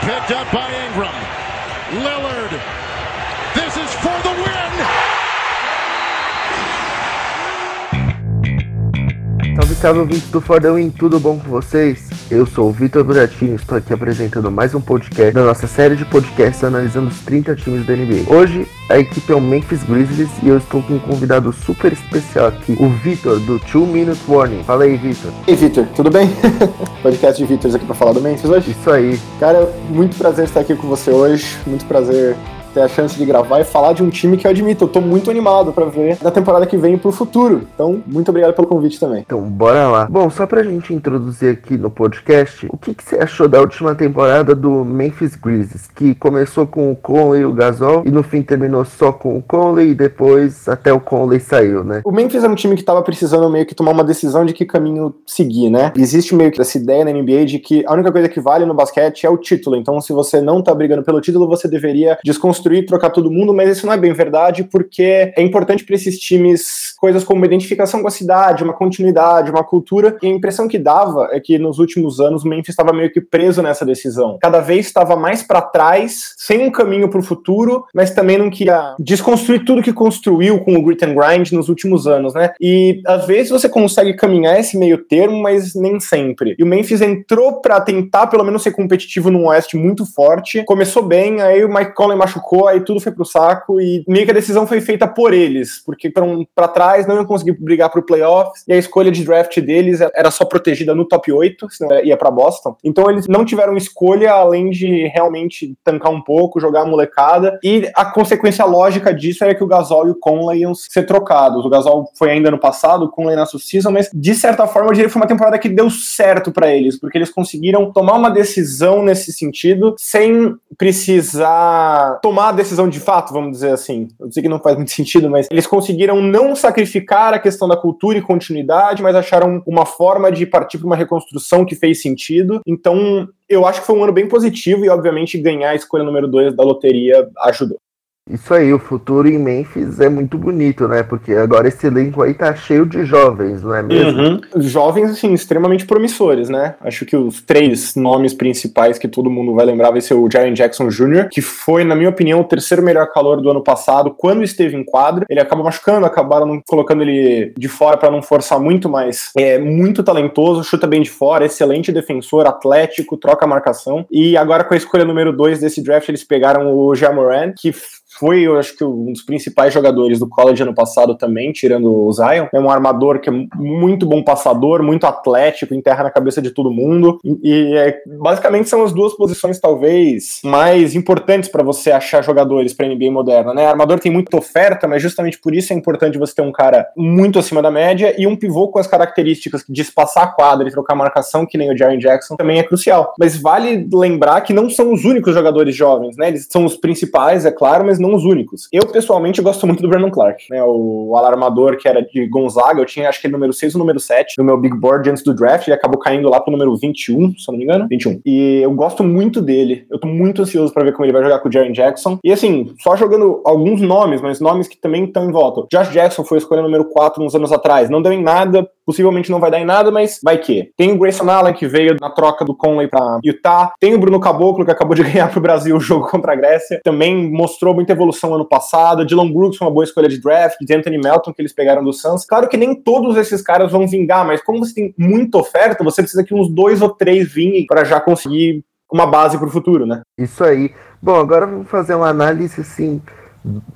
picked up by Ingram. Lillard. This is for the win. Salve, salve, ouvintes do Fordão em tudo bom com vocês? Eu sou o Vitor Buratini, estou aqui apresentando mais um podcast da nossa série de podcasts analisando os 30 times da NBA. Hoje, a equipe é o Memphis Grizzlies e eu estou com um convidado super especial aqui, o Vitor, do 2 Minute Warning. Fala aí, Vitor. E aí, Vitor, tudo bem? podcast de Vitor aqui para falar do Memphis hoje? Isso aí. Cara, muito prazer estar aqui com você hoje, muito prazer ter a chance de gravar e falar de um time que eu admito, eu tô muito animado para ver na temporada que vem pro futuro. Então, muito obrigado pelo convite também. Então, bora lá. Bom, só pra gente introduzir aqui no podcast, o que, que você achou da última temporada do Memphis Grizzlies, que começou com o Conley e o Gasol e no fim terminou só com o Conley e depois até o Conley saiu, né? O Memphis é um time que tava precisando meio que tomar uma decisão de que caminho seguir, né? Existe meio que essa ideia na NBA de que a única coisa que vale no basquete é o título. Então, se você não tá brigando pelo título, você deveria desconstruir, trocar todo mundo, mas isso não é bem verdade, porque é importante para esses times coisas como identificação com a cidade, uma continuidade, uma cultura. E a impressão que dava é que nos últimos anos o Memphis estava meio que preso nessa decisão. Cada vez estava mais para trás, sem um caminho para o futuro, mas também não queria desconstruir tudo que construiu com o grit and grind nos últimos anos, né? E às vezes você consegue caminhar esse meio termo, mas nem sempre. E o Memphis entrou para tentar pelo menos ser competitivo num Oeste muito forte. Começou bem, aí o Mike Conley machucou, aí tudo foi pro saco e meio que a decisão foi feita por eles, porque para trás não iam conseguir brigar pro playoffs e a escolha de draft deles era só protegida no top 8, senão ia para Boston. Então eles não tiveram escolha além de realmente tancar um pouco, jogar a molecada e a consequência lógica disso era que o Gasol e o Conley iam ser trocados. O Gasol foi ainda no passado, o Conley na season, mas de certa forma eu diria que foi uma temporada que deu certo para eles, porque eles conseguiram tomar uma decisão nesse sentido sem precisar tomar a decisão de fato, vamos dizer assim. Eu sei que não faz muito sentido, mas eles conseguiram não sacrificar a questão da cultura e continuidade, mas acharam uma forma de partir para uma reconstrução que fez sentido. Então, eu acho que foi um ano bem positivo e, obviamente, ganhar a escolha número 2 da loteria ajudou. Isso aí, o futuro em Memphis é muito bonito, né? Porque agora esse elenco aí tá cheio de jovens, não é mesmo? Uhum. Jovens, assim, extremamente promissores, né? Acho que os três nomes principais que todo mundo vai lembrar vai ser o Jaren Jackson Jr., que foi, na minha opinião, o terceiro melhor calor do ano passado, quando esteve em quadra. Ele acaba machucando, acabaram colocando ele de fora para não forçar muito, mas é muito talentoso, chuta bem de fora, excelente defensor, atlético, troca a marcação. E agora com a escolha número dois desse draft, eles pegaram o Jamoran, que foi, eu acho que, um dos principais jogadores do college ano passado também, tirando o Zion. É um armador que é muito bom passador, muito atlético, enterra na cabeça de todo mundo. E, e é, basicamente são as duas posições, talvez, mais importantes para você achar jogadores para NBA moderna, né? Armador tem muita oferta, mas justamente por isso é importante você ter um cara muito acima da média e um pivô com as características de espaçar a quadra e trocar marcação, que nem o Jaren Jackson, também é crucial. Mas vale lembrar que não são os únicos jogadores jovens, né? Eles são os principais, é claro, mas não os únicos. Eu, pessoalmente, gosto muito do Brandon Clark, né? O alarmador que era de Gonzaga, eu tinha acho que número 6 ou número 7 no meu big board antes do draft, ele acabou caindo lá pro número 21, se eu não me engano. 21. E eu gosto muito dele. Eu tô muito ansioso para ver como ele vai jogar com o Jaren Jackson. E assim, só jogando alguns nomes, mas nomes que também estão em volta. Josh Jackson foi a escolha número 4 uns anos atrás. Não deu em nada, possivelmente não vai dar em nada, mas vai que. Tem o Grayson Allen, que veio na troca do Conley pra Utah. Tem o Bruno Caboclo, que acabou de ganhar pro Brasil o jogo contra a Grécia. Também mostrou muita evolução ano passado. Dylan Brooks foi uma boa escolha de draft. De Anthony Melton, que eles pegaram do Suns. Claro que nem todos esses caras vão vingar, mas como você tem muita oferta, você precisa que uns dois ou três vinguem para já conseguir uma base para o futuro, né? Isso aí. Bom, agora vamos fazer uma análise assim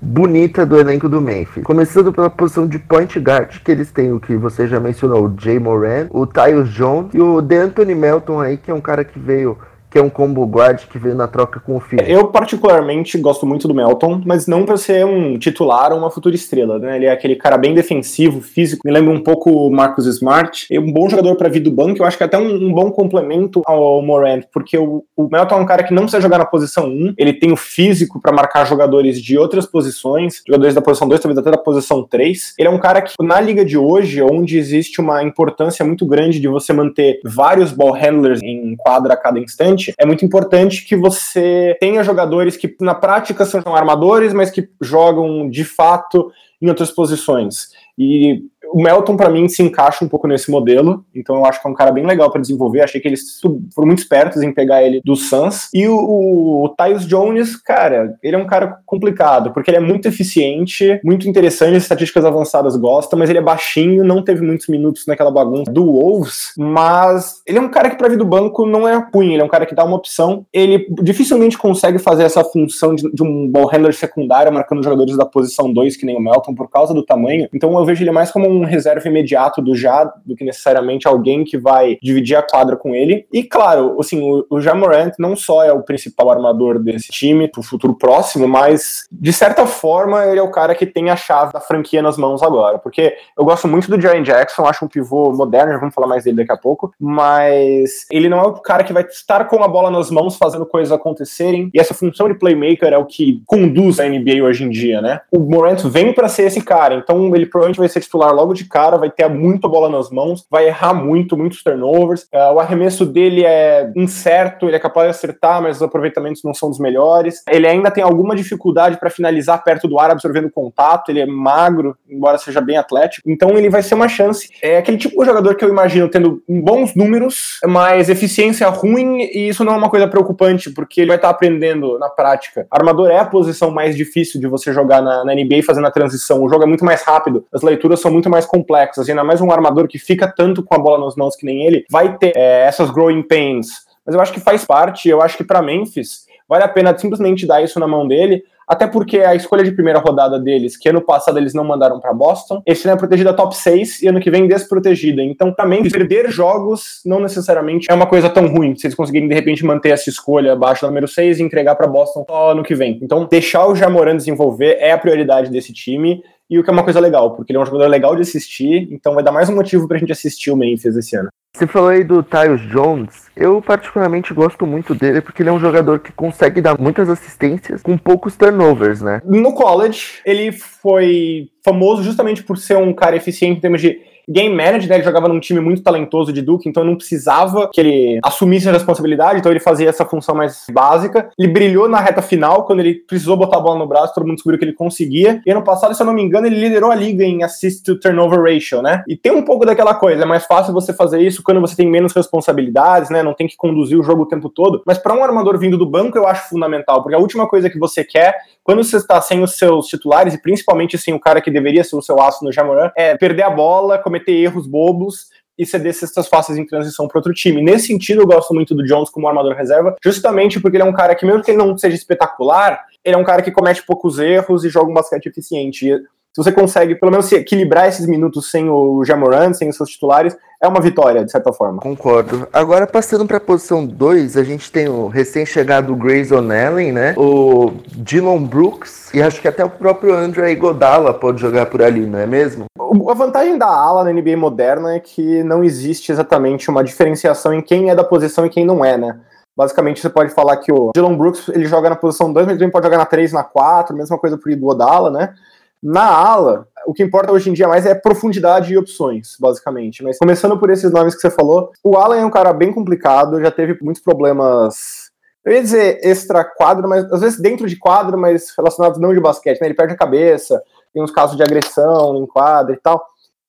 bonita do elenco do Memphis. Começando pela posição de point guard, que eles têm o que você já mencionou, o Jay Moran, o Tyus Jones e o DeAnthony Melton aí, que é um cara que veio que é um combo guard que veio na troca com o Phoenix. Eu particularmente gosto muito do Melton, mas não para ser um titular ou uma futura estrela, né? Ele é aquele cara bem defensivo, físico, me lembra um pouco o Marcus Smart. É um bom jogador para vir do banco, eu acho que é até um, um, bom complemento ao Morant, porque o, o, Melton é um cara que não precisa jogar na posição 1, ele tem o físico para marcar jogadores de outras posições, jogadores da posição 2, talvez até da posição 3. Ele é um cara que na liga de hoje, onde existe uma importância muito grande de você manter vários ball handlers em quadra a cada instante, é muito importante que você tenha jogadores que na prática são armadores, mas que jogam de fato em outras posições. E O Melton, para mim, se encaixa um pouco nesse modelo, então eu acho que é um cara bem legal para desenvolver. Achei que eles foram muito espertos em pegar ele do Suns. E o, o, o Tyus Jones, cara, ele é um cara complicado, porque ele é muito eficiente, muito interessante, as estatísticas avançadas gostam, mas ele é baixinho, não teve muitos minutos naquela bagunça do Wolves, mas ele é um cara que, pra vir do banco, não é ruim, ele é um cara que dá uma opção. Ele dificilmente consegue fazer essa função de, de um ball handler secundário, marcando jogadores da posição 2, que nem o Melton, por causa do tamanho. Então eu vejo ele mais como um reserva imediato do Já, do que necessariamente alguém que vai dividir a quadra com ele. E claro, assim, o, o Jamorant não só é o principal armador desse time pro futuro próximo, mas de certa forma ele é o cara que tem a chave da franquia nas mãos agora. Porque eu gosto muito do Jaren Jackson, acho um pivô moderno, já vamos falar mais dele daqui a pouco, mas ele não é o cara que vai estar com a bola nas mãos fazendo coisas acontecerem. E essa função de playmaker é o que conduz a NBA hoje em dia, né? O Morant vem para ser esse cara, então ele provavelmente vai ser titular logo de cara, vai ter muita bola nas mãos, vai errar muito, muitos turnovers. Uh, o arremesso dele é incerto, ele é capaz de acertar, mas os aproveitamentos não são dos melhores. Ele ainda tem alguma dificuldade para finalizar perto do ar, absorvendo contato, ele é magro, embora seja bem atlético. Então ele vai ser uma chance. É aquele tipo de jogador que eu imagino tendo bons números, mas eficiência ruim, e isso não é uma coisa preocupante, porque ele vai estar aprendendo na prática. Armador é a posição mais difícil de você jogar na, na NBA fazendo a transição. O jogo é muito mais rápido, as leituras são muito mais complexas, e ainda mais um armador que fica tanto com a bola nas mãos que nem ele, vai ter é, essas growing pains. Mas eu acho que faz parte, eu acho que para Memphis vale a pena simplesmente dar isso na mão dele, até porque a escolha de primeira rodada deles, que ano passado eles não mandaram para Boston, esse ano é protegida top 6 e ano que vem desprotegida. Então, também perder jogos não necessariamente é uma coisa tão ruim, se eles conseguirem de repente manter essa escolha abaixo do número 6 e entregar para Boston só ano que vem. Então, deixar o Jamoran desenvolver é a prioridade desse time. E o que é uma coisa legal, porque ele é um jogador legal de assistir, então vai dar mais um motivo pra gente assistir o Memphis esse ano. Você falou aí do Tyus Jones. Eu particularmente gosto muito dele porque ele é um jogador que consegue dar muitas assistências com poucos turnovers, né? No college, ele foi famoso justamente por ser um cara eficiente em termos de game manager, né? Ele jogava num time muito talentoso de Duke, então não precisava que ele assumisse a responsabilidade, então ele fazia essa função mais básica. Ele brilhou na reta final, quando ele precisou botar a bola no braço, todo mundo descobriu que ele conseguia. E ano passado, se eu não me engano, ele liderou a liga em assist to turnover ratio, né? E tem um pouco daquela coisa, é mais fácil você fazer isso quando você tem menos responsabilidades, né? Não tem que conduzir o jogo o tempo todo. Mas para um armador vindo do banco, eu acho fundamental, porque a última coisa que você quer quando você está sem os seus titulares, e principalmente sem o cara que deveria ser o seu aço no Jamoran, é perder a bola, cometer erros bobos e ceder cestas fáceis em transição para outro time. Nesse sentido, eu gosto muito do Jones como armador reserva, justamente porque ele é um cara que, mesmo que ele não seja espetacular, ele é um cara que comete poucos erros e joga um basquete eficiente. E se você consegue, pelo menos, se equilibrar esses minutos sem o Jamoran, sem os seus titulares, é uma vitória, de certa forma. Concordo. Agora, passando para a posição 2, a gente tem o recém-chegado Grayson Allen, né? O Dylan Brooks e acho que até o próprio André Iguodala pode jogar por ali, não é mesmo? A vantagem da ala na NBA moderna é que não existe exatamente uma diferenciação em quem é da posição e quem não é, né? Basicamente, você pode falar que o Dylan Brooks ele joga na posição 2, mas ele também pode jogar na 3, na 4, mesma coisa pro Iguodala, né? Na ala, o que importa hoje em dia mais é profundidade e opções, basicamente. Mas começando por esses nomes que você falou, o Allen é um cara bem complicado, já teve muitos problemas. Eu ia dizer extra quadro, mas às vezes dentro de quadro, mas relacionados não de basquete, né? Ele perde a cabeça, tem uns casos de agressão em quadro e tal.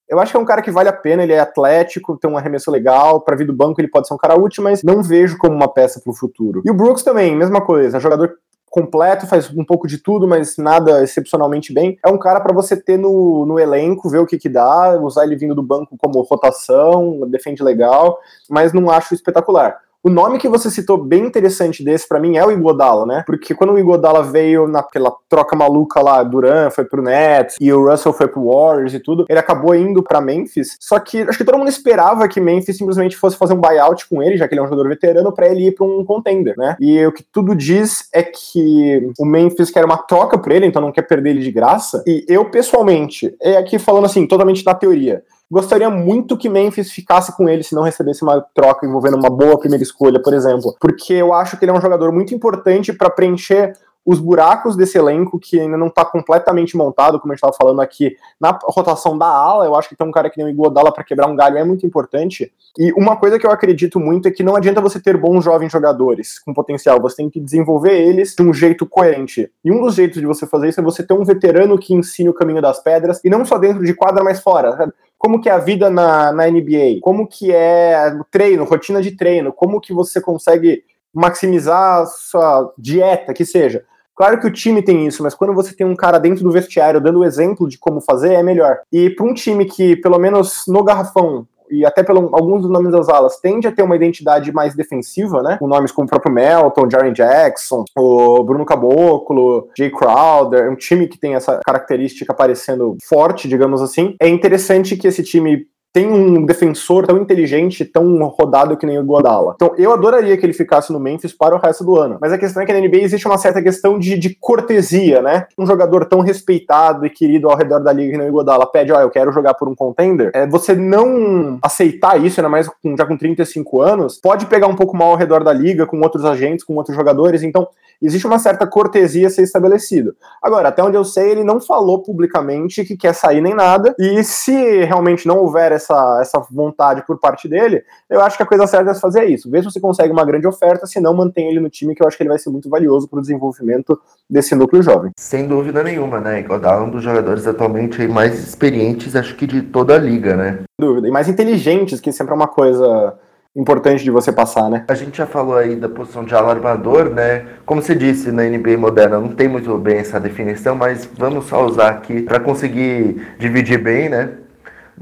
Eu acho que é um cara que vale a pena, ele é atlético, tem um arremesso legal, para vir do banco ele pode ser um cara útil, mas não vejo como uma peça para o futuro. E o Brooks também, mesma coisa, jogador completo, faz um pouco de tudo, mas nada excepcionalmente bem. É um cara para você ter no, no elenco, ver o que que dá, usar ele vindo do banco como rotação, defende legal, mas não acho espetacular. O nome que você citou bem interessante desse para mim é o Igodala, né? Porque quando o Igodala veio naquela troca maluca lá, Duran foi pro Nets e o Russell foi pro Warriors e tudo, ele acabou indo para Memphis. Só que acho que todo mundo esperava que Memphis simplesmente fosse fazer um buyout com ele, já que ele é um jogador veterano, para ele ir para um contender, né? E o que tudo diz é que o Memphis quer uma troca por ele, então não quer perder ele de graça. E eu pessoalmente, é aqui falando assim, totalmente na teoria, Gostaria muito que Memphis ficasse com ele se não recebesse uma troca envolvendo uma boa primeira escolha, por exemplo, porque eu acho que ele é um jogador muito importante para preencher os buracos desse elenco que ainda não está completamente montado, como a gente estava falando aqui, na rotação da ala, eu acho que tem um cara que nem o Iguodala para quebrar um galho é muito importante. E uma coisa que eu acredito muito é que não adianta você ter bons jovens jogadores com potencial, você tem que desenvolver eles de um jeito coerente. E um dos jeitos de você fazer isso é você ter um veterano que ensine o caminho das pedras, e não só dentro de quadra, mas fora. Como que é a vida na, na NBA, como que é o treino, rotina de treino, como que você consegue maximizar a sua dieta, que seja. Claro que o time tem isso, mas quando você tem um cara dentro do vestiário dando o exemplo de como fazer, é melhor. E para um time que, pelo menos no garrafão, e até pelo alguns dos nomes das alas, tende a ter uma identidade mais defensiva, né? Com nomes como o próprio Melton, Jaren Jackson, o Bruno Caboclo, Jay Crowder, um time que tem essa característica aparecendo forte, digamos assim. É interessante que esse time tem um defensor tão inteligente, tão rodado que nem o Godala. Então, eu adoraria que ele ficasse no Memphis para o resto do ano. Mas a questão é que na NBA existe uma certa questão de, de cortesia, né? Um jogador tão respeitado e querido ao redor da liga que nem o Godala pede, ó, oh, eu quero jogar por um contender. É, você não aceitar isso, ainda mais com, já com 35 anos, pode pegar um pouco mal ao redor da liga, com outros agentes, com outros jogadores. Então, existe uma certa cortesia a ser estabelecida. Agora, até onde eu sei, ele não falou publicamente que quer sair nem nada. E se realmente não houver essa, essa vontade por parte dele, eu acho que a coisa certa é fazer isso. Vê se você consegue uma grande oferta, se não, mantém ele no time, que eu acho que ele vai ser muito valioso para o desenvolvimento desse núcleo jovem. Sem dúvida nenhuma, né? Iguodala é um dos jogadores atualmente mais experientes, acho que de toda a liga, né? Sem dúvida. E mais inteligentes, que sempre é uma coisa importante de você passar, né? A gente já falou aí da posição de alarmador, né? Como você disse, na NBA moderna não tem muito bem essa definição, mas vamos só usar aqui para conseguir dividir bem, né?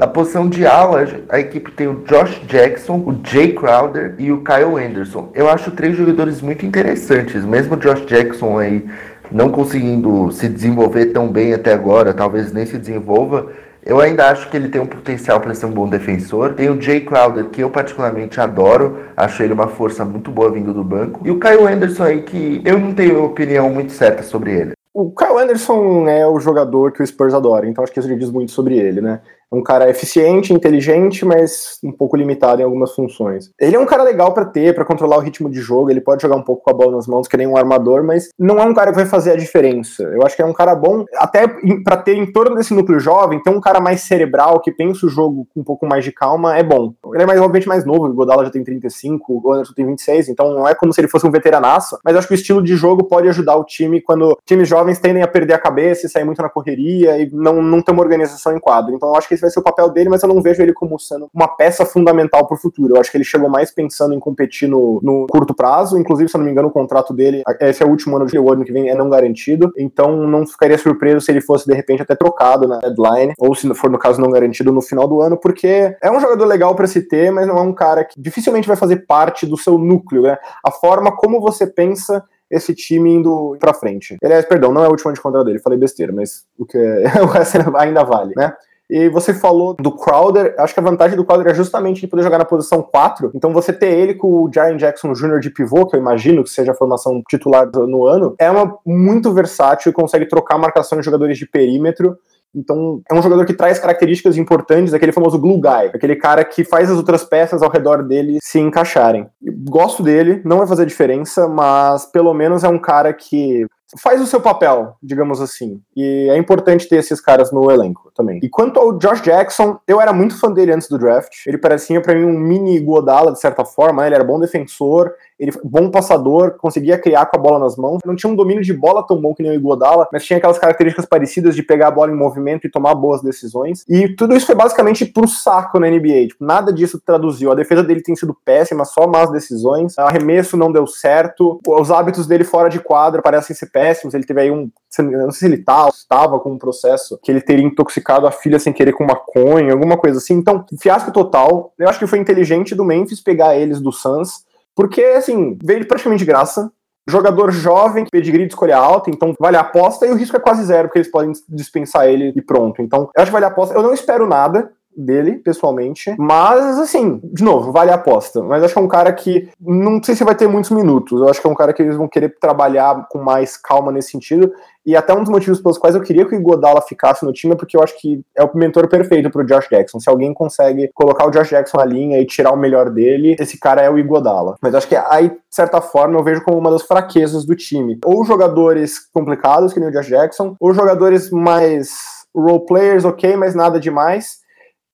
Na posição de ala, a equipe tem o Josh Jackson, o Jay Crowder e o Kyle Anderson. Eu acho três jogadores muito interessantes, mesmo o Josh Jackson aí não conseguindo se desenvolver tão bem até agora, talvez nem se desenvolva. Eu ainda acho que ele tem um potencial para ser um bom defensor. Tem o Jay Crowder, que eu particularmente adoro. Acho ele uma força muito boa vindo do banco. E o Kyle Anderson aí, que eu não tenho opinião muito certa sobre ele. O Kyle Anderson é o jogador que o Spurs adora, então acho que isso já diz muito sobre ele, né? Um cara eficiente, inteligente, mas um pouco limitado em algumas funções. Ele é um cara legal para ter, para controlar o ritmo de jogo, ele pode jogar um pouco com a bola nas mãos, que nem um armador, mas não é um cara que vai fazer a diferença. Eu acho que é um cara bom, até para ter em torno desse núcleo jovem, ter um cara mais cerebral, que pensa o jogo com um pouco mais de calma, é bom. Ele é mais, obviamente mais novo, o Godala já tem 35, o Anderson tem 26, então não é como se ele fosse um veteranaço, mas acho que o estilo de jogo pode ajudar o time quando times jovens tendem a perder a cabeça e sair muito na correria e não, não ter uma organização em quadro. Então eu acho que vai ser o papel dele, mas eu não vejo ele como sendo uma peça fundamental para o futuro. Eu acho que ele chegou mais pensando em competir no, no, curto prazo, inclusive, se eu não me engano, o contrato dele, esse é o último ano, o ano que vem é não garantido, então não ficaria surpreso se ele fosse, de repente, até trocado na deadline, ou se for, no caso, não garantido no final do ano, porque é um jogador legal para se ter, mas não é um cara que dificilmente vai fazer parte do seu núcleo, né? A forma como você pensa esse time indo pra frente. Aliás, perdão, não é o último ano de contrato dele, falei besteira, mas o que é, ainda vale, né? E você falou do Crowder, acho que a vantagem do Crowder é justamente de poder jogar na posição 4. Então você ter ele com o Jaren Jackson Jr. de pivô, que eu imagino que seja a formação titular no ano, é uma muito versátil e consegue trocar a marcação de jogadores de perímetro. Então, é um jogador que traz características importantes, aquele famoso glue guy, aquele cara que faz as outras peças ao redor dele se encaixarem. Gosto dele, não vai fazer diferença, mas pelo menos é um cara que faz o seu papel, digamos assim. E é importante ter esses caras no elenco também. E quanto ao Josh Jackson, eu era muito fã dele antes do draft. Ele parecia para mim um mini Godala de certa forma, né? ele era bom defensor, ele bom passador, conseguia criar com a bola nas mãos. Não tinha um domínio de bola tão bom que nem o Iguodala, mas tinha aquelas características parecidas de pegar a bola em movimento e tomar boas decisões. E tudo isso foi basicamente pro saco na NBA. Tipo, nada disso traduziu. A defesa dele tem sido péssima, só más decisões. O arremesso não deu certo. Os hábitos dele fora de quadra parecem ser péssimos. Ele teve aí um. Não sei se ele tá, estava com um processo que ele teria intoxicado a filha sem querer com maconha, alguma coisa assim. Então, fiasco total. Eu acho que foi inteligente do Memphis pegar eles do Suns porque, assim, veio praticamente de graça. Jogador jovem, pedigree de escolha alta, então vale a aposta e o risco é quase zero, porque eles podem dispensar ele e pronto. Então, eu acho que vale a aposta. Eu não espero nada, dele, pessoalmente. Mas, assim, de novo, vale a aposta. Mas acho que é um cara que não sei se vai ter muitos minutos. Eu acho que é um cara que eles vão querer trabalhar com mais calma nesse sentido. E até um dos motivos pelos quais eu queria que o Igodala ficasse no time é porque eu acho que é o mentor perfeito pro Josh Jackson. Se alguém consegue colocar o Josh Jackson na linha e tirar o melhor dele, esse cara é o Igodala. Mas acho que aí, de certa forma, eu vejo como uma das fraquezas do time. Ou jogadores complicados, que nem o Josh Jackson, ou jogadores mais role players, ok, mas nada demais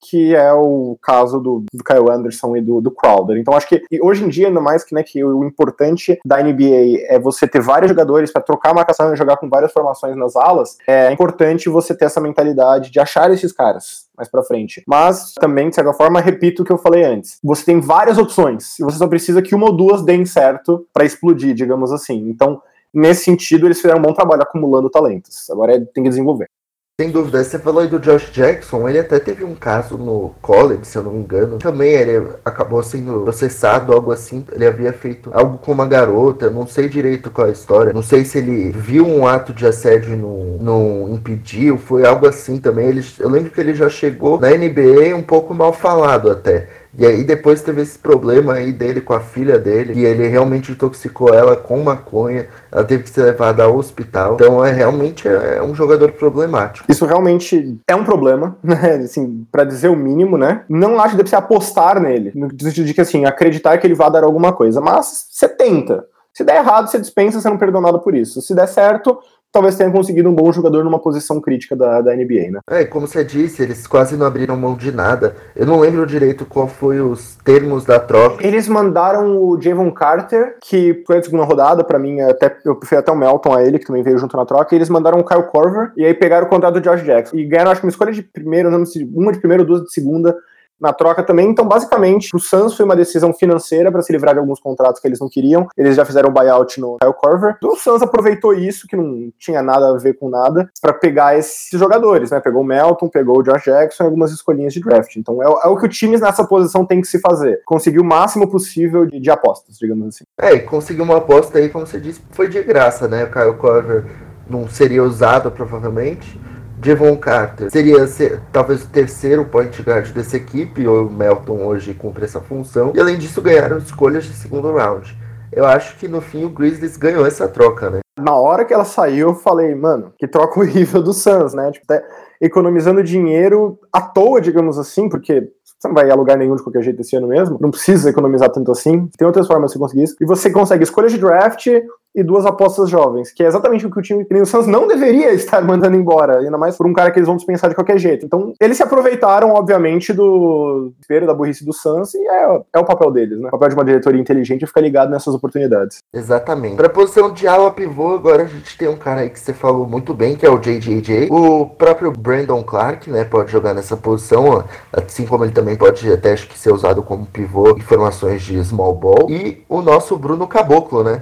que é o caso do, do Kyle Anderson e do, do, Crowder. Então acho que hoje em dia, ainda mais que, né, que o importante da NBA é você ter vários jogadores para trocar a marcação e jogar com várias formações nas alas, é importante você ter essa mentalidade de achar esses caras mais para frente. Mas também, de certa forma, repito o que eu falei antes. Você tem várias opções e você só precisa que uma ou duas deem certo para explodir, digamos assim. Então, nesse sentido, eles fizeram um bom trabalho acumulando talentos. Agora é, tem que desenvolver. Sem dúvida, você falou aí do Josh Jackson, ele até teve um caso no college, se eu não me engano. Também ele acabou sendo processado, algo assim. Ele havia feito algo com uma garota, não sei direito qual é a história. Não sei se ele viu um ato de assédio e não, não impediu, foi algo assim também. Ele, eu lembro que ele já chegou na NBA um pouco mal falado até. E aí depois teve esse problema aí dele com a filha dele, e ele realmente intoxicou ela com maconha, ela teve que ser levada ao hospital. Então é realmente é, é um jogador problemático. Isso realmente é um problema, né? Assim, para dizer o mínimo, né? Não acho que deve se apostar nele, no sentido de que assim, acreditar que ele vai dar alguma coisa, mas você tenta. Se der errado, você dispensa, perdeu nada por isso. Se der certo, talvez tenha conseguido um bom jogador numa posição crítica da, da NBA, né? É, como você disse, eles quase não abriram mão de nada. Eu não lembro direito qual foi os termos da troca. Eles mandaram o Javon Carter, que foi a segunda rodada, para mim, até, eu prefiro até o Melton a ele, que também veio junto na troca, e eles mandaram o Kyle Corver, e aí pegaram o contrato do Josh Jackson. E ganharam, acho que uma escolha de primeiro, não sei, uma de primeiro, duas de segunda, na troca também. Então, basicamente, o Suns foi uma decisão financeira para se livrar de alguns contratos que eles não queriam. Eles já fizeram buyout no Kyle Corver. O Suns aproveitou isso, que não tinha nada a ver com nada, para pegar esses jogadores, né? Pegou o Melton, pegou o Josh Jackson e algumas escolhinhas de draft. Então, é, é, o que o time nessa posição tem que se fazer. Conseguir o máximo possível de, de apostas, digamos assim. É, e conseguir uma aposta aí, como você disse, foi de graça, né? O Kyle Corver não seria usado, provavelmente Devon Carter seria ser, talvez o terceiro point guard dessa equipe, ou o Melton hoje cumpre essa função. E além disso, ganharam escolhas de segundo round. Eu acho que no fim o Grizzlies ganhou essa troca, né? Na hora que ela saiu, eu falei, mano, que troca horrível do Suns, né? Tipo, até economizando dinheiro à toa, digamos assim, porque você não vai a lugar nenhum de qualquer jeito esse ano mesmo, não precisa economizar tanto assim, tem outras formas de conseguir isso, e você consegue escolha de draft, e duas apostas jovens, que é exatamente o que o time que o Suns não deveria estar mandando embora, ainda mais por um cara que eles vão dispensar de qualquer jeito. Então, eles se aproveitaram, obviamente, do espelho da burrice do Suns e é, é o papel deles, né? O papel de uma diretoria inteligente é ficar ligado nessas oportunidades. Exatamente. Para a posição de ala pivô, agora a gente tem um cara aí que você falou muito bem, que é o JJJ. O próprio Brandon Clark, né, pode jogar nessa posição, assim como ele também pode até acho que ser usado como pivô em formações de small ball. E o nosso Bruno Caboclo, né?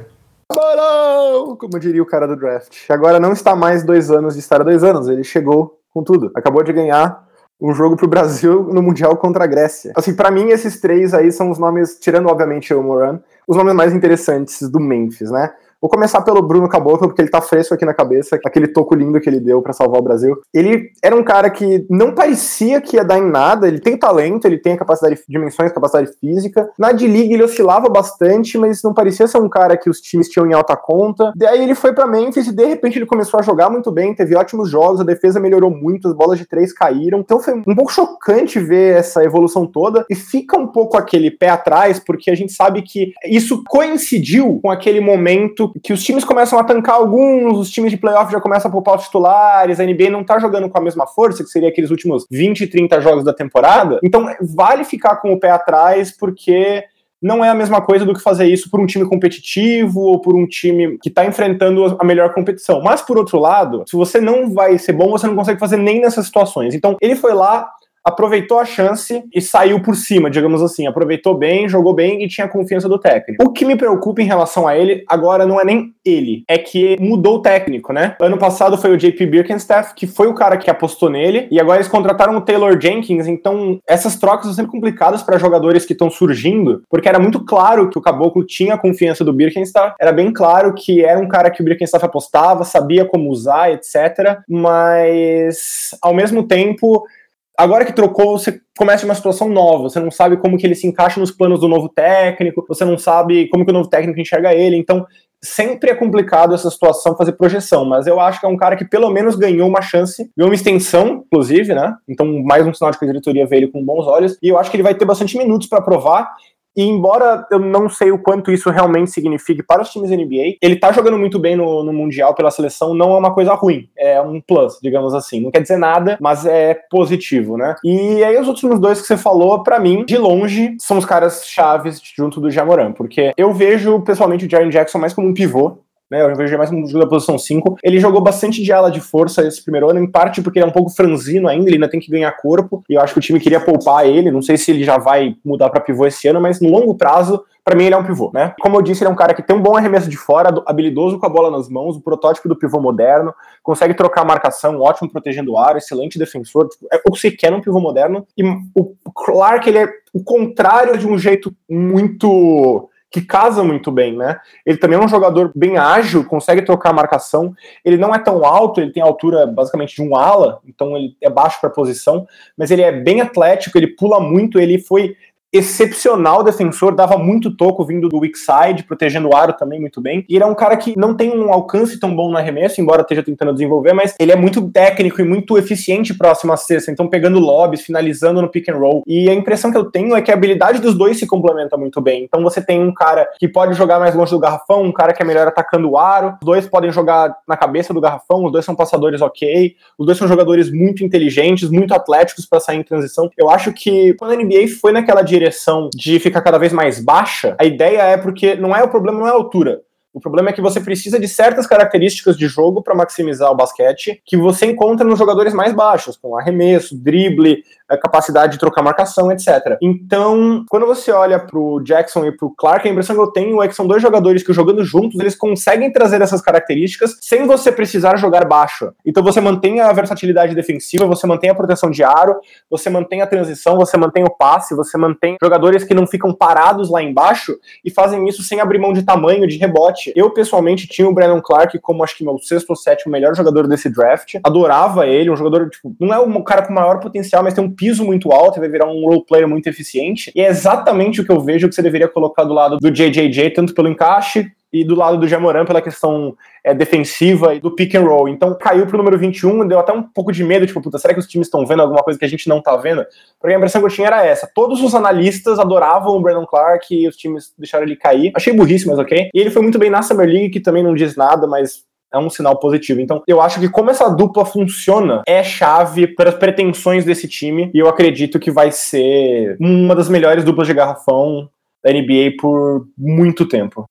Como diria o cara do draft. Agora não está mais dois anos de estar dois anos, ele chegou com tudo. Acabou de ganhar um jogo pro Brasil no Mundial contra a Grécia. Assim, para mim, esses três aí são os nomes, tirando obviamente o Moran, os nomes mais interessantes do Memphis, né? Vou começar pelo Bruno Caboclo, porque ele tá fresco aqui na cabeça, aquele toco lindo que ele deu para salvar o Brasil. Ele era um cara que não parecia que ia dar em nada, ele tem talento, ele tem a capacidade, dimensões, capacidade física. Na D-League ele oscilava bastante, mas não parecia ser um cara que os times tinham em alta conta. Daí ele foi para Memphis e de repente ele começou a jogar muito bem, teve ótimos jogos, a defesa melhorou muito, as bolas de três caíram. Então foi um pouco chocante ver essa evolução toda e fica um pouco aquele pé atrás, porque a gente sabe que isso coincidiu com aquele momento que os times começam a tancar alguns, os times de playoff já começam a poupar os titulares, a NBA não tá jogando com a mesma força, que seria aqueles últimos 20, 30 jogos da temporada. Então, vale ficar com o pé atrás, porque não é a mesma coisa do que fazer isso por um time competitivo ou por um time que está enfrentando a melhor competição. Mas, por outro lado, se você não vai ser bom, você não consegue fazer nem nessas situações. Então, ele foi lá, aproveitou a chance e saiu por cima, digamos assim. Aproveitou bem, jogou bem e tinha confiança do técnico. O que me preocupa em relação a ele agora não é nem ele, é que mudou o técnico, né? Ano passado foi o JP Birkenstaff, que foi o cara que apostou nele, e agora eles contrataram o Taylor Jenkins, então essas trocas são sempre complicadas para jogadores que estão surgindo, porque era muito claro que o Caboclo tinha a confiança do Birkenstaff, era bem claro que era um cara que o Birkenstaff apostava, sabia como usar, etc. Mas ao mesmo tempo Agora que trocou, você começa uma situação nova, você não sabe como que ele se encaixa nos planos do novo técnico, você não sabe como que o novo técnico enxerga ele, então sempre é complicado essa situação fazer projeção, mas eu acho que é um cara que pelo menos ganhou uma chance, ganhou uma extensão, inclusive, né? Então, mais um sinal de que a diretoria vê ele com bons olhos, e eu acho que ele vai ter bastante minutos para provar, e embora eu não sei o quanto isso realmente signifique para os times NBA, ele tá jogando muito bem no, no, Mundial pela seleção, não é uma coisa ruim, é um plus, digamos assim. Não quer dizer nada, mas é positivo, né? E aí os últimos dois que você falou, para mim, de longe, são os caras chaves junto do Jamoran, porque eu vejo pessoalmente o Jaren Jackson mais como um pivô, né? Eu vejo mais um jogo da posição 5. Ele jogou bastante de ala de força esse primeiro ano, em parte porque ele é um pouco franzino ainda, ele ainda tem que ganhar corpo, e eu acho que o time queria poupar ele, não sei se ele já vai mudar para pivô esse ano, mas no longo prazo, para mim ele é um pivô, né? Como eu disse, ele é um cara que tem um bom arremesso de fora, habilidoso com a bola nas mãos, o protótipo do pivô moderno, consegue trocar a marcação, ótimo protegendo o aro, excelente defensor, tipo, é o que você quer num pivô moderno, e o Clark, ele é o contrário de um jeito muito que casa muito bem, né? Ele também é um jogador bem ágil, consegue trocar a marcação. Ele não é tão alto, ele tem a altura basicamente de um ala, então ele é baixo para posição, mas ele é bem atlético, ele pula muito, ele foi excepcional defensor, dava muito toco vindo do weak side, protegendo o aro também muito bem. E ele é um cara que não tem um alcance tão bom no arremesso, embora esteja tentando desenvolver, mas ele é muito técnico e muito eficiente próximo à cesta, então pegando lobbies, finalizando no pick and roll. E a impressão que eu tenho é que a habilidade dos dois se complementa muito bem. Então você tem um cara que pode jogar mais longe do garrafão, um cara que é melhor atacando o aro, os dois podem jogar na cabeça do garrafão, os dois são passadores ok, os dois são jogadores muito inteligentes, muito atléticos para sair em transição. Eu acho que quando a NBA foi naquela direção direção de ficar cada vez mais baixa, a ideia é porque não é o problema, não é a altura. O problema é que você precisa de certas características de jogo para maximizar o basquete que você encontra nos jogadores mais baixos, com arremesso, drible, a capacidade de trocar marcação, etc. Então, quando você olha pro Jackson e pro Clark, a impressão que eu tenho é que são dois jogadores que jogando juntos, eles conseguem trazer essas características sem você precisar jogar baixo. Então você mantém a versatilidade defensiva, você mantém a proteção de aro, você mantém a transição, você mantém o passe, você mantém jogadores que não ficam parados lá embaixo e fazem isso sem abrir mão de tamanho, de rebote. Eu, pessoalmente, tinha o Brandon Clark como acho que meu sexto ou sétimo melhor jogador desse draft. Adorava ele, um jogador, tipo, não é um cara com maior potencial, mas tem um piso muito alto vai virar um role player muito eficiente. E é exatamente o que eu vejo que você deveria colocar do lado do JJJ, tanto pelo encaixe e do lado do Jamoran pela questão é, defensiva e do pick and roll. Então caiu pro número 21, deu até um pouco de medo, tipo, puta, será que os times estão vendo alguma coisa que a gente não tá vendo? Porque a impressão que eu tinha era essa. Todos os analistas adoravam o Brandon Clark e os times deixaram ele cair. Achei burríssimo, mas ok. E ele foi muito bem na Summer League, que também não diz nada, mas é um sinal positivo. Então, eu acho que como essa dupla funciona é chave para as pretensões desse time e eu acredito que vai ser uma das melhores duplas de garrafão da NBA por muito tempo.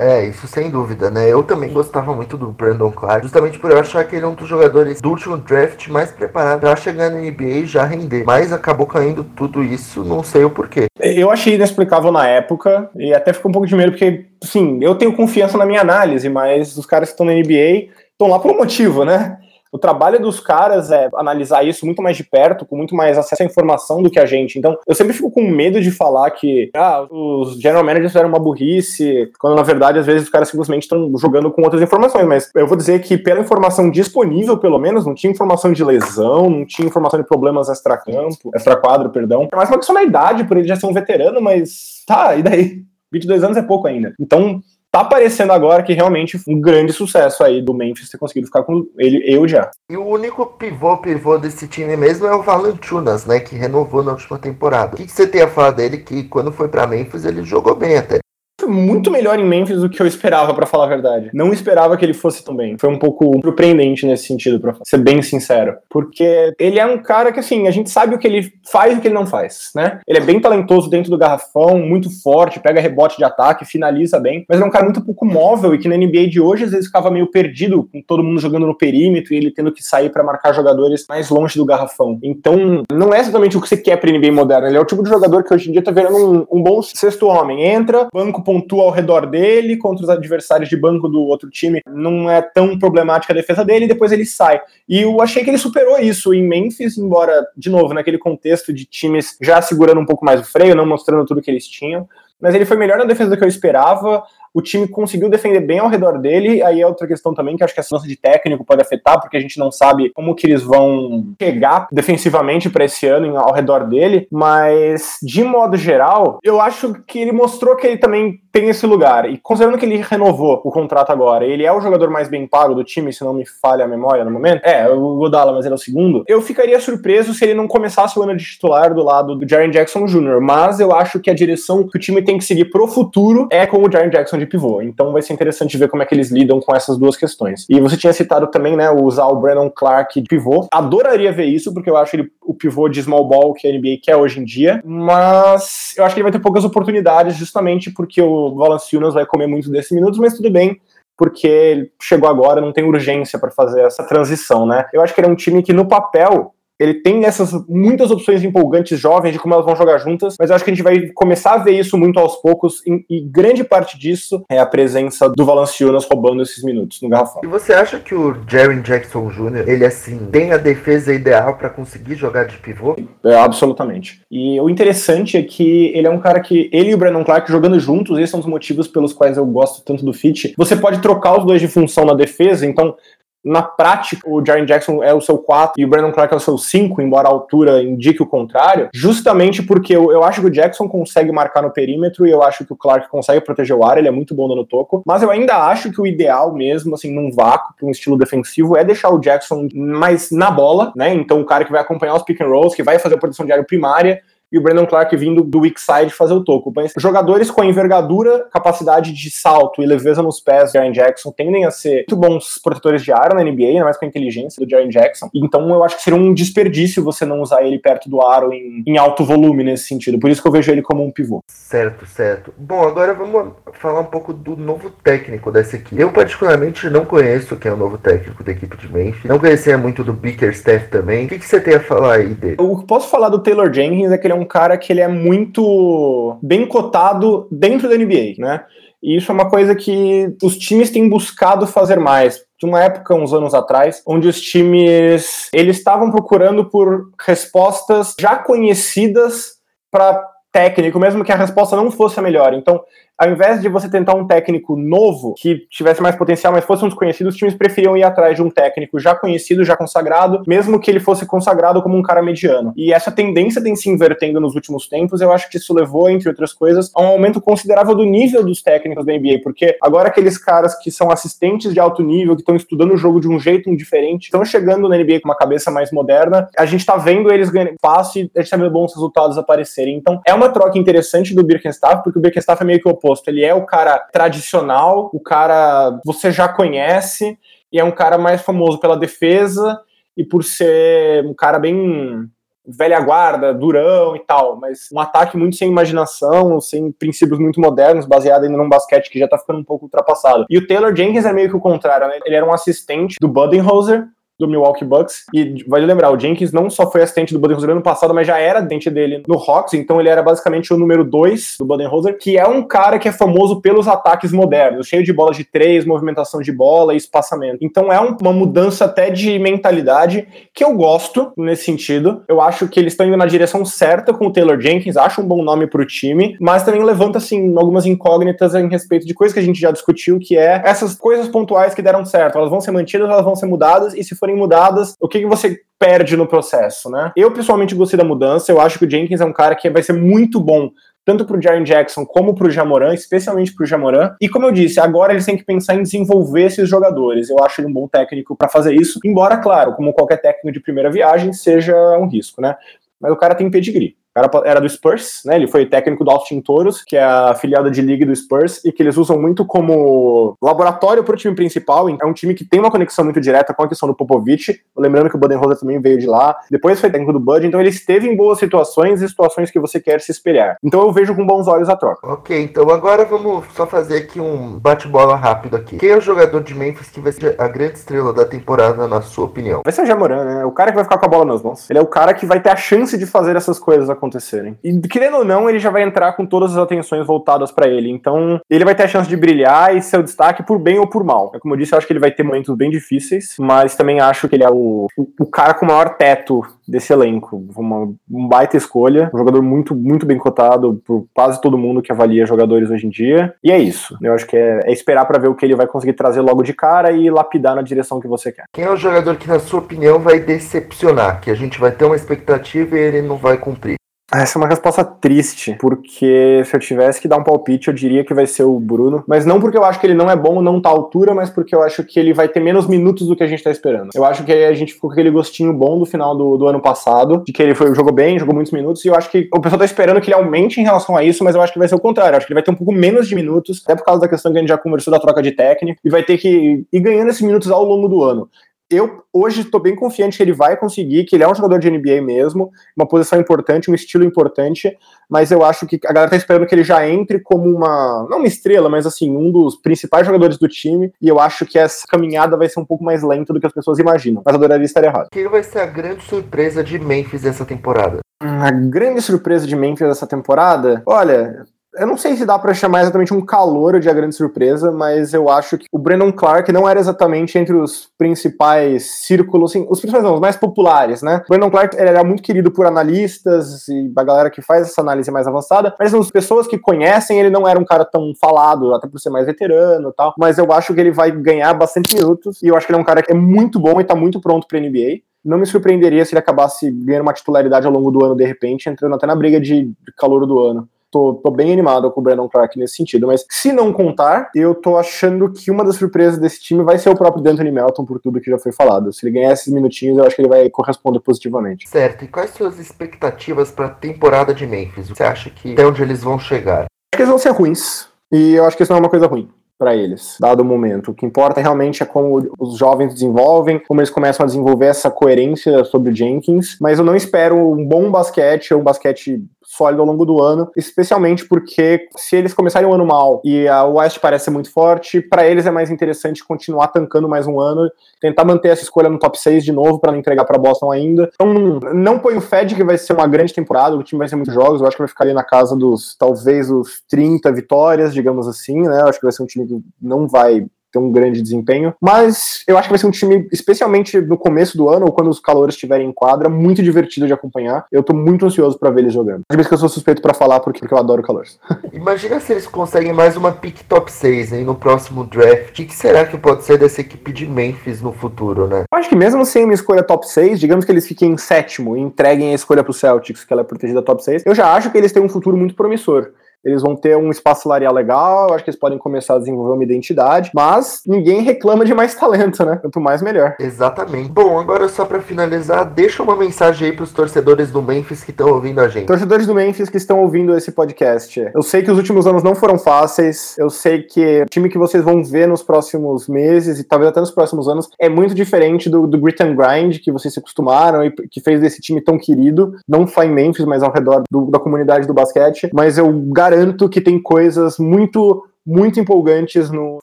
É, isso sem dúvida, né? Eu também gostava muito do Brandon Clark, justamente por eu achar que ele é um dos jogadores do último draft mais preparado para chegar na NBA e já render. Mas acabou caindo tudo isso, não sei o porquê. Eu achei inexplicável na época e até ficou um pouco de medo, porque, sim, eu tenho confiança na minha análise, mas os caras que estão na NBA estão lá por um motivo, né? O trabalho dos caras é analisar isso muito mais de perto, com muito mais acesso à informação do que a gente. Então, eu sempre fico com medo de falar que ah, os general managers fizeram uma burrice, quando na verdade, às vezes, os caras simplesmente estão jogando com outras informações. Mas eu vou dizer que, pela informação disponível, pelo menos, não tinha informação de lesão, não tinha informação de problemas extra-campo, extra-quadro, perdão. É mais uma questão da idade, por ele já ser um veterano, mas tá, e daí? 22 anos é pouco ainda. Então, tá aparecendo agora que realmente um grande sucesso aí do Memphis ter conseguido ficar com ele eu já. E o único pivô pivô desse time mesmo é o Valanchunas, né, que renovou na última temporada. O que, que você tem a falar dele que quando foi para Memphis ele jogou bem até? Muito melhor em Memphis do que eu esperava, para falar a verdade. Não esperava que ele fosse tão bem. Foi um pouco surpreendente nesse sentido, pra ser bem sincero. Porque ele é um cara que, assim, a gente sabe o que ele faz e o que ele não faz, né? Ele é bem talentoso dentro do garrafão, muito forte, pega rebote de ataque, finaliza bem, mas é um cara muito pouco móvel e que na NBA de hoje às vezes ficava meio perdido, com todo mundo jogando no perímetro e ele tendo que sair para marcar jogadores mais longe do garrafão. Então, não é exatamente o que você quer pra NBA moderna. Ele é o tipo de jogador que hoje em dia tá virando um, um bom sexto homem. Entra, banco pontua ao redor dele contra os adversários de banco do outro time. Não é tão problemática a defesa dele, e depois ele sai. E eu achei que ele superou isso em Memphis, embora, de novo, naquele contexto de times já segurando um pouco mais o freio, não mostrando tudo que eles tinham. mas ele foi melhor na defesa do que eu esperava o time conseguiu defender bem ao redor dele, aí é outra questão também que acho que a mudança de técnico pode afetar, porque a gente não sabe como que eles vão chegar defensivamente para esse ano ao redor dele, mas de modo geral, eu acho que ele mostrou que ele também tem esse lugar, e considerando que ele renovou o contrato agora, ele é o jogador mais bem pago do time, se não me falha a memória no momento, é, o Godala, mas ele é o segundo, eu ficaria surpreso se ele não começasse o ano de titular do lado do Jaren Jackson Jr., mas eu acho que a direção que o time tem que seguir pro futuro é com o Jaren Jackson de pivô. Então vai ser interessante ver como é que eles lidam com essas duas questões. E você tinha citado também, né, usar o Brandon Clark de pivô. Adoraria ver isso, porque eu acho ele o pivô de small ball que a NBA quer hoje em dia, mas eu acho que ele vai ter poucas oportunidades justamente porque o Valanciunas vai comer muito desses minutos, mas tudo bem porque ele chegou agora, não tem urgência para fazer essa transição, né? Eu acho que ele é um time que no papel ele tem essas muitas opções empolgantes jovens de como elas vão jogar juntas, mas eu acho que a gente vai começar a ver isso muito aos poucos, e, e grande parte disso é a presença do Valanciunas roubando esses minutos no garrafão. E você acha que o Jaren Jackson Jr., ele assim, tem a defesa ideal para conseguir jogar de pivô? É, absolutamente. E o interessante é que ele é um cara que, ele e o Brandon Clark jogando juntos, esses são os motivos pelos quais eu gosto tanto do fit. Você pode trocar os dois de função na defesa, então na prática, o Jaren Jackson é o seu 4 e o Brandon Clark é o seu 5, embora a altura indique o contrário, justamente porque eu, eu acho que o Jackson consegue marcar no perímetro e eu acho que o Clark consegue proteger o ar, ele é muito bom no toco, mas eu ainda acho que o ideal mesmo, assim, num vácuo, para um estilo defensivo, é deixar o Jackson mais na bola, né? Então o cara que vai acompanhar os pick and rolls, que vai fazer a proteção de área primária, e o Brandon Clark vindo do weak side fazer o toco. Mas jogadores com envergadura, capacidade de salto e leveza nos pés, Jaren Jackson, tendem a ser muito bons protetores de aro na NBA, ainda mais com a inteligência do Jaren Jackson. Então eu acho que seria um desperdício você não usar ele perto do aro em, em alto volume nesse sentido. Por isso que eu vejo ele como um pivô. Certo, certo. Bom, agora vamos falar um pouco do novo técnico dessa equipe. Eu particularmente não conheço quem é o novo técnico da equipe de Memphis. Não conhecia muito do Bickerstaff também. O que, que você tem a falar aí dele? O que posso falar do Taylor Jenkins é que ele é um um cara que ele é muito bem cotado dentro da NBA, né? E isso é uma coisa que os times têm buscado fazer mais. De uma época, uns anos atrás, onde os times eles estavam procurando por respostas já conhecidas para técnico, mesmo que a resposta não fosse a melhor. Então, ao invés de você tentar um técnico novo, que tivesse mais potencial, mas fosse um desconhecido, os times preferiam ir atrás de um técnico já conhecido, já consagrado, mesmo que ele fosse consagrado como um cara mediano. E essa tendência tem se invertendo nos últimos tempos, eu acho que isso levou, entre outras coisas, a um aumento considerável do nível dos técnicos da NBA, porque agora aqueles caras que são assistentes de alto nível, que estão estudando o jogo de um jeito diferente, estão chegando na NBA com uma cabeça mais moderna, a gente tá vendo eles ganhando espaço e a gente tá vendo bons resultados aparecerem. Então, é uma troca interessante do Birkenstaff, porque o Birkenstaff é meio que oposto oposto. Ele é o cara tradicional, o cara você já conhece, e é um cara mais famoso pela defesa e por ser um cara bem velha guarda, durão e tal, mas um ataque muito sem imaginação, sem princípios muito modernos, baseado ainda num basquete que já tá ficando um pouco ultrapassado. E o Taylor Jenkins é meio que o contrário, né? Ele era um assistente do Budenholzer, do Milwaukee Bucks. E vale lembrar, o Jenkins não só foi assistente do Budenholzer ano passado, mas já era assistente dele no Hawks, então ele era basicamente o número 2 do Budenholzer, que é um cara que é famoso pelos ataques modernos, cheio de bola de três, movimentação de bola e espaçamento. Então é um, uma mudança até de mentalidade que eu gosto nesse sentido. Eu acho que eles estão indo na direção certa com o Taylor Jenkins, acho um bom nome pro time, mas também levanta assim algumas incógnitas em respeito de coisas que a gente já discutiu, que é essas coisas pontuais que deram certo, elas vão ser mantidas, elas vão ser mudadas e se forem mudadas, o que, que você perde no processo, né? Eu pessoalmente gostei da mudança, eu acho que o Jenkins é um cara que vai ser muito bom tanto para o Jaren Jackson como para o Jamoran, especialmente para o Jamoran. E como eu disse, agora eles têm que pensar em desenvolver esses jogadores. Eu acho ele um bom técnico para fazer isso, embora, claro, como qualquer técnico de primeira viagem, seja um risco, né? Mas o cara tem pedigree. Cara era do Spurs, né? Ele foi técnico do Austin Toros, que é a afiliada de liga do Spurs, e que eles usam muito como laboratório para o time principal. É um time que tem uma conexão muito direta com a questão do Popovich. Lembrando que o Budenholzer também veio de lá. Depois foi técnico do Bud, então ele esteve em boas situações e situações que você quer se espelhar. Então eu vejo com bons olhos a troca. Ok, então agora vamos só fazer aqui um bate-bola rápido aqui. Quem é o jogador de Memphis que vai ser a grande estrela da temporada, na sua opinião? Vai ser o Jamoran, né? O cara que vai ficar com a bola nas mãos. Ele é o cara que vai ter a chance de fazer essas coisas acontecerem acontecerem. E querendo ou não, ele já vai entrar com todas as atenções voltadas para ele. Então, ele vai ter a chance de brilhar e ser o destaque por bem ou por mal. Como eu disse, eu acho que ele vai ter momentos bem difíceis, mas também acho que ele é o, o, o cara com o maior teto desse elenco. Uma, uma baita escolha, um jogador muito, muito bem cotado por quase todo mundo que avalia jogadores hoje em dia. E é isso. Eu acho que é, é esperar para ver o que ele vai conseguir trazer logo de cara e lapidar na direção que você quer. Quem é o jogador que, na sua opinião, vai decepcionar? Que a gente vai ter uma expectativa e ele não vai cumprir? Essa é uma resposta triste, porque se eu tivesse que dar um palpite, eu diria que vai ser o Bruno. Mas não porque eu acho que ele não é bom, não tá à altura, mas porque eu acho que ele vai ter menos minutos do que a gente tá esperando. Eu acho que a gente ficou com aquele gostinho bom do final do, do ano passado, de que ele foi, jogou bem, jogou muitos minutos, e eu acho que o pessoal tá esperando que ele aumente em relação a isso, mas eu acho que vai ser o contrário. Eu acho que ele vai ter um pouco menos de minutos, até por causa da questão que a gente já conversou da troca de técnico, e vai ter que ir ganhando esses minutos ao longo do ano eu hoje estou bem confiante que ele vai conseguir, que ele é um jogador de NBA mesmo, uma posição importante, um estilo importante, mas eu acho que a galera está esperando que ele já entre como uma, não uma estrela, mas assim, um dos principais jogadores do time, e eu acho que essa caminhada vai ser um pouco mais lenta do que as pessoas imaginam, mas adoraria estar errado. Quem vai ser a grande surpresa de Memphis essa temporada? A grande surpresa de Memphis essa temporada? Olha, eu não sei se dá para chamar exatamente um calor de a grande surpresa, mas eu acho que o Brandon Clark não era exatamente entre os principais círculos, assim, os principais não, os mais populares, né? O Brandon Clark era muito querido por analistas e a galera que faz essa análise mais avançada, mas as pessoas que conhecem, ele não era um cara tão falado, até por ser mais veterano e tal, mas eu acho que ele vai ganhar bastante minutos e eu acho que ele é um cara que é muito bom e tá muito pronto pra NBA. Não me surpreenderia se ele acabasse ganhando uma titularidade ao longo do ano, de repente, entrando até na briga de calor do ano tô, tô bem animado com o Brandon Clark nesse sentido. Mas se não contar, eu tô achando que uma das surpresas desse time vai ser o próprio Anthony Melton, por tudo que já foi falado. Se ele ganhar esses minutinhos, eu acho que ele vai corresponder positivamente. Certo. E quais suas expectativas para a temporada de Memphis? Você acha que até onde eles vão chegar? Acho que eles vão ser ruins. E eu acho que isso não é uma coisa ruim para eles, dado o momento. O que importa realmente é como os jovens desenvolvem, como eles começam a desenvolver essa coerência sobre o Jenkins. Mas eu não espero um bom basquete, ou um basquete sólido ao longo do ano, especialmente porque se eles começarem o ano mal e a West parece ser muito forte, para eles é mais interessante continuar tancando mais um ano, tentar manter essa escolha no top 6 de novo para não entregar para Boston ainda. Então não põe o Fed que vai ser uma grande temporada, o time vai ser muitos jogos, eu acho que vai ficar ali na casa dos talvez os 30 vitórias, digamos assim, né? Eu acho que vai ser um time que não vai ter um grande desempenho. Mas eu acho que vai ser um time, especialmente no começo do ano, ou quando os calores estiverem em quadra, muito divertido de acompanhar. Eu tô muito ansioso para ver eles jogando. Às que eu sou suspeito para falar porque, porque eu adoro calores. Imagina se eles conseguem mais uma pick top 6 aí no próximo draft. O que será que pode ser dessa equipe de Memphis no futuro, né? Eu acho que mesmo sem uma escolha top 6, digamos que eles fiquem em sétimo e entreguem a escolha pro Celtics, que ela é protegida top 6, eu já acho que eles têm um futuro muito promissor eles vão ter um espaço salarial legal, acho que eles podem começar a desenvolver uma identidade, mas ninguém reclama de mais talento, né? Quanto mais, melhor. Exatamente. Bom, agora só para finalizar, deixa uma mensagem aí pros torcedores do Memphis que estão ouvindo a gente. Torcedores do Memphis que estão ouvindo esse podcast. Eu sei que os últimos anos não foram fáceis, eu sei que o time que vocês vão ver nos próximos meses e talvez até nos próximos anos é muito diferente do, do grit and grind que vocês se acostumaram e que fez desse time tão querido, não só em Memphis, mas ao redor do, da comunidade do basquete, mas eu garanto garanto que tem coisas muito muito empolgantes no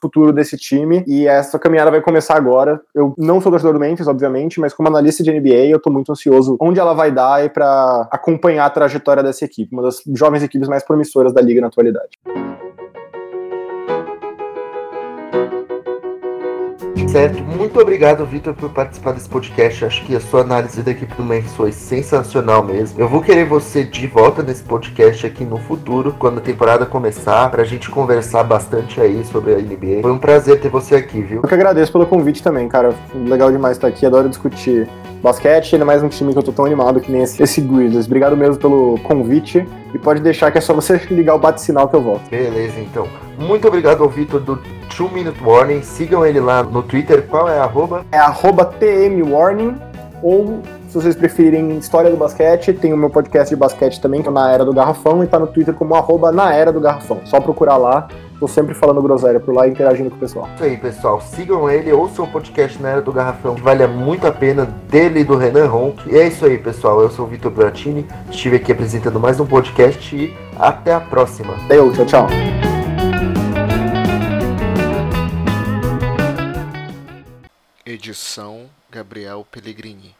futuro desse time e essa caminhada vai começar agora. Eu não sou torcedor do Memphis, obviamente, mas como analista de NBA, eu tô muito ansioso onde ela vai dar e para acompanhar a trajetória dessa equipe, uma das jovens equipes mais promissoras da liga na atualidade. Certo, muito obrigado, Vitor, por participar desse podcast. Acho que a sua análise da equipe do Memphis foi sensacional mesmo. Eu vou querer você de volta nesse podcast aqui no futuro, quando a temporada começar, pra gente conversar bastante aí sobre a NBA. Foi um prazer ter você aqui, viu? Eu que agradeço pelo convite também, cara. Legal demais estar aqui, adoro discutir basquete, ainda mais um time que eu tô tão animado que nem esse, esse Grizzlies. Obrigado mesmo pelo convite e pode deixar que é só você ligar o bate-sinal que eu volto. Beleza, então. Muito obrigado ao Vitor do Two Minute Warning. Sigam ele lá no Twitter. Qual é a arroba? É arroba TM Warning ou se vocês preferirem História do Basquete, tem o meu podcast de basquete também, que é Na Era do Garrafão, e tá no Twitter como arroba Na Era do Garrafão. Só procurar lá Tô sempre falando groselha por lá e interagindo com o pessoal. Isso aí, pessoal. Sigam ele, ouçam o podcast na Era do Garrafão, que vale muito a pena, dele e do Renan Ronk. E é isso aí, pessoal. Eu sou o Vitor Bratini, estive aqui apresentando mais um podcast e até a próxima. Valeu, tchau, tchau. Edição Gabriel Pellegrini.